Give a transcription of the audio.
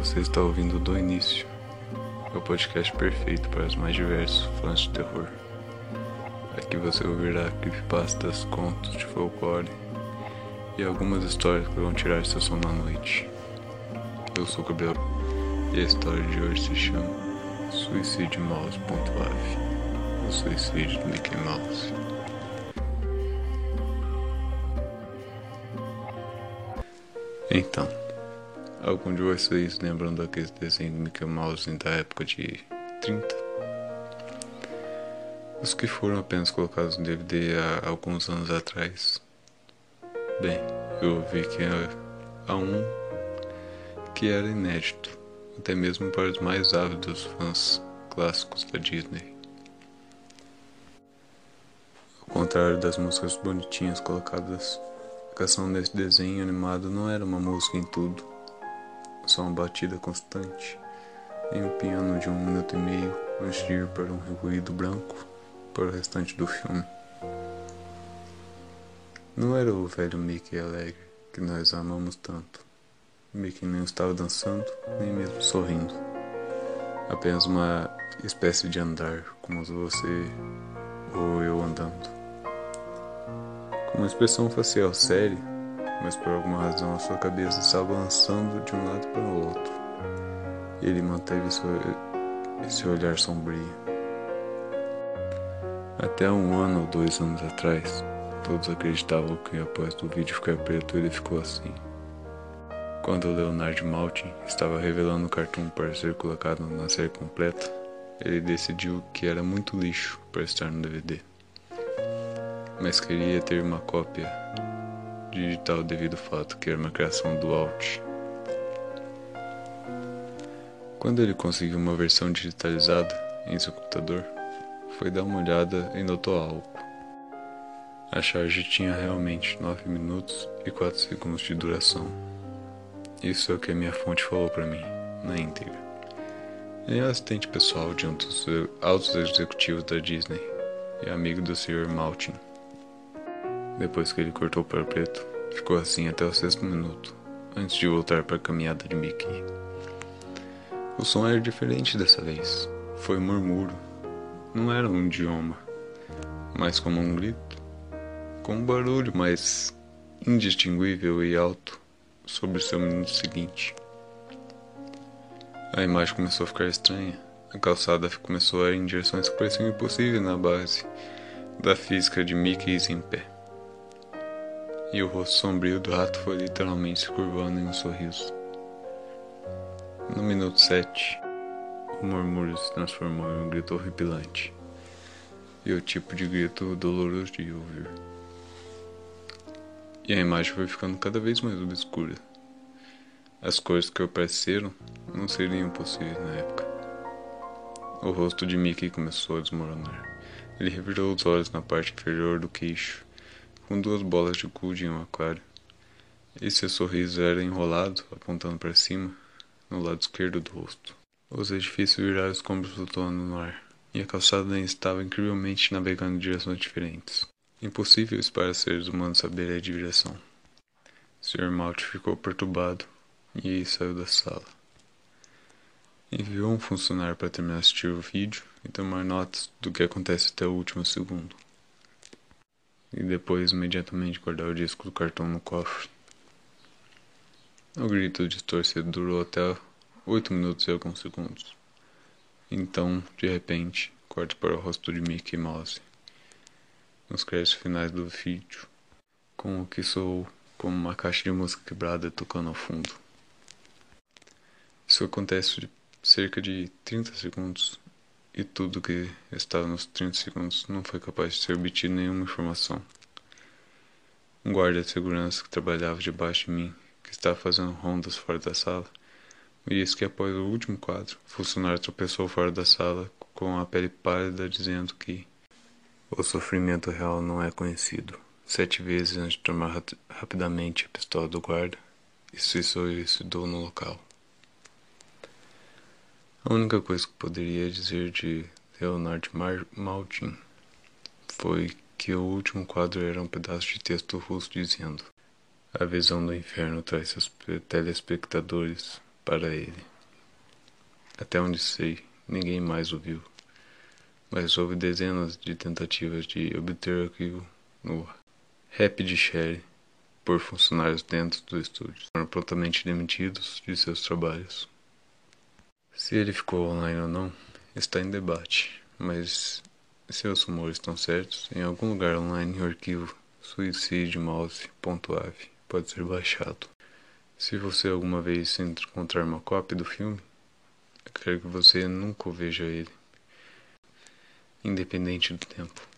Você está ouvindo Do Início, o podcast perfeito para os mais diversos fãs de terror. Aqui você ouvirá creepypastas, contos de folclore e algumas histórias que vão tirar seu sono à noite. Eu sou o Gabriel e a história de hoje se chama Suicídio Mouse.live, o suicídio do Mickey Mouse. Então, algum de vocês lembram daqueles desenhos do Mickey Mouse da época de 30? Os que foram apenas colocados no DVD há alguns anos atrás. Bem, eu vi que há um que era inédito, até mesmo para os mais ávidos fãs clássicos da Disney. Ao contrário das músicas bonitinhas colocadas canção desse desenho animado não era uma música em tudo, só uma batida constante, em um piano de um minuto e meio antes de ir para um ruído branco para o restante do filme. Não era o velho Mickey alegre que nós amamos tanto. Mickey nem estava dançando, nem mesmo sorrindo. Apenas uma espécie de andar, como você ou eu andando com uma expressão facial séria, mas por alguma razão a sua cabeça estava balançando de um lado para o outro. Ele manteve esse olhar sombrio. Até um ano ou dois anos atrás, todos acreditavam que após o vídeo ficar preto ele ficou assim. Quando Leonard Maltin estava revelando o cartoon para ser colocado na série completa, ele decidiu que era muito lixo para estar no DVD mas queria ter uma cópia digital devido ao fato que era uma criação do Alt. Quando ele conseguiu uma versão digitalizada em seu computador, foi dar uma olhada e notou algo. A charge tinha realmente 9 minutos e 4 segundos de duração. Isso é o que a minha fonte falou para mim, na íntegra. Ele é assistente pessoal de um dos altos executivos da Disney e amigo do Sr. Maltin. Depois que ele cortou para preto, ficou assim até o sexto minuto, antes de voltar para a caminhada de Mickey. O som era diferente dessa vez. Foi um murmúrio. Não era um idioma, mas como um grito, com um barulho mais indistinguível e alto sobre seu minuto seguinte. A imagem começou a ficar estranha. A calçada começou a ir em direções que pareciam impossíveis na base da física de Mickey em pé e o rosto sombrio do rato foi literalmente se curvando em um sorriso. No minuto sete, o murmúrio se transformou em um grito horripilante, e o tipo de grito doloroso de ouvir. E a imagem foi ficando cada vez mais obscura. As cores que apareceram não seriam possíveis na época. O rosto de Mickey começou a desmoronar. Ele revirou os olhos na parte inferior do queixo com duas bolas de gude em um aquário. E seu sorriso era enrolado, apontando para cima, no lado esquerdo do rosto. Os edifícios viraram escombros flutuando no ar, e a calçada estava incrivelmente navegando em direções diferentes. Impossível para seres humanos saberem a direção. Sr. Malte ficou perturbado e saiu da sala. Enviou um funcionário para terminar de assistir o vídeo e tomar notas do que acontece até o último segundo e depois imediatamente guardar o disco do cartão no cofre. O grito distorcido durou até oito minutos e alguns segundos. Então, de repente, corta para o rosto de Mickey Mouse. Nos créditos finais do vídeo, com o que soou como uma caixa de música quebrada tocando ao fundo. Isso acontece de cerca de 30 segundos e tudo que estava nos 30 segundos não foi capaz de ser obtido nenhuma informação. Um guarda de segurança que trabalhava debaixo de mim, que estava fazendo rondas fora da sala, me disse que após o último quadro, o funcionário tropeçou fora da sala com a pele pálida, dizendo que o sofrimento real não é conhecido. Sete vezes antes de tomar rapidamente a pistola do guarda e se suicidou no local. A única coisa que poderia dizer de Leonard Mar Maltin foi que o último quadro era um pedaço de texto russo dizendo: A visão do inferno traz seus telespectadores para ele. Até onde sei, ninguém mais o viu. Mas houve dezenas de tentativas de obter arquivo no Rapid Share por funcionários dentro do estúdio. Foram prontamente demitidos de seus trabalhos. Se ele ficou online ou não, está em debate, mas se os rumores estão certos, em algum lugar online o arquivo suicidemouse.av pode ser baixado. Se você alguma vez encontrar uma cópia do filme, eu quero que você nunca veja ele, independente do tempo.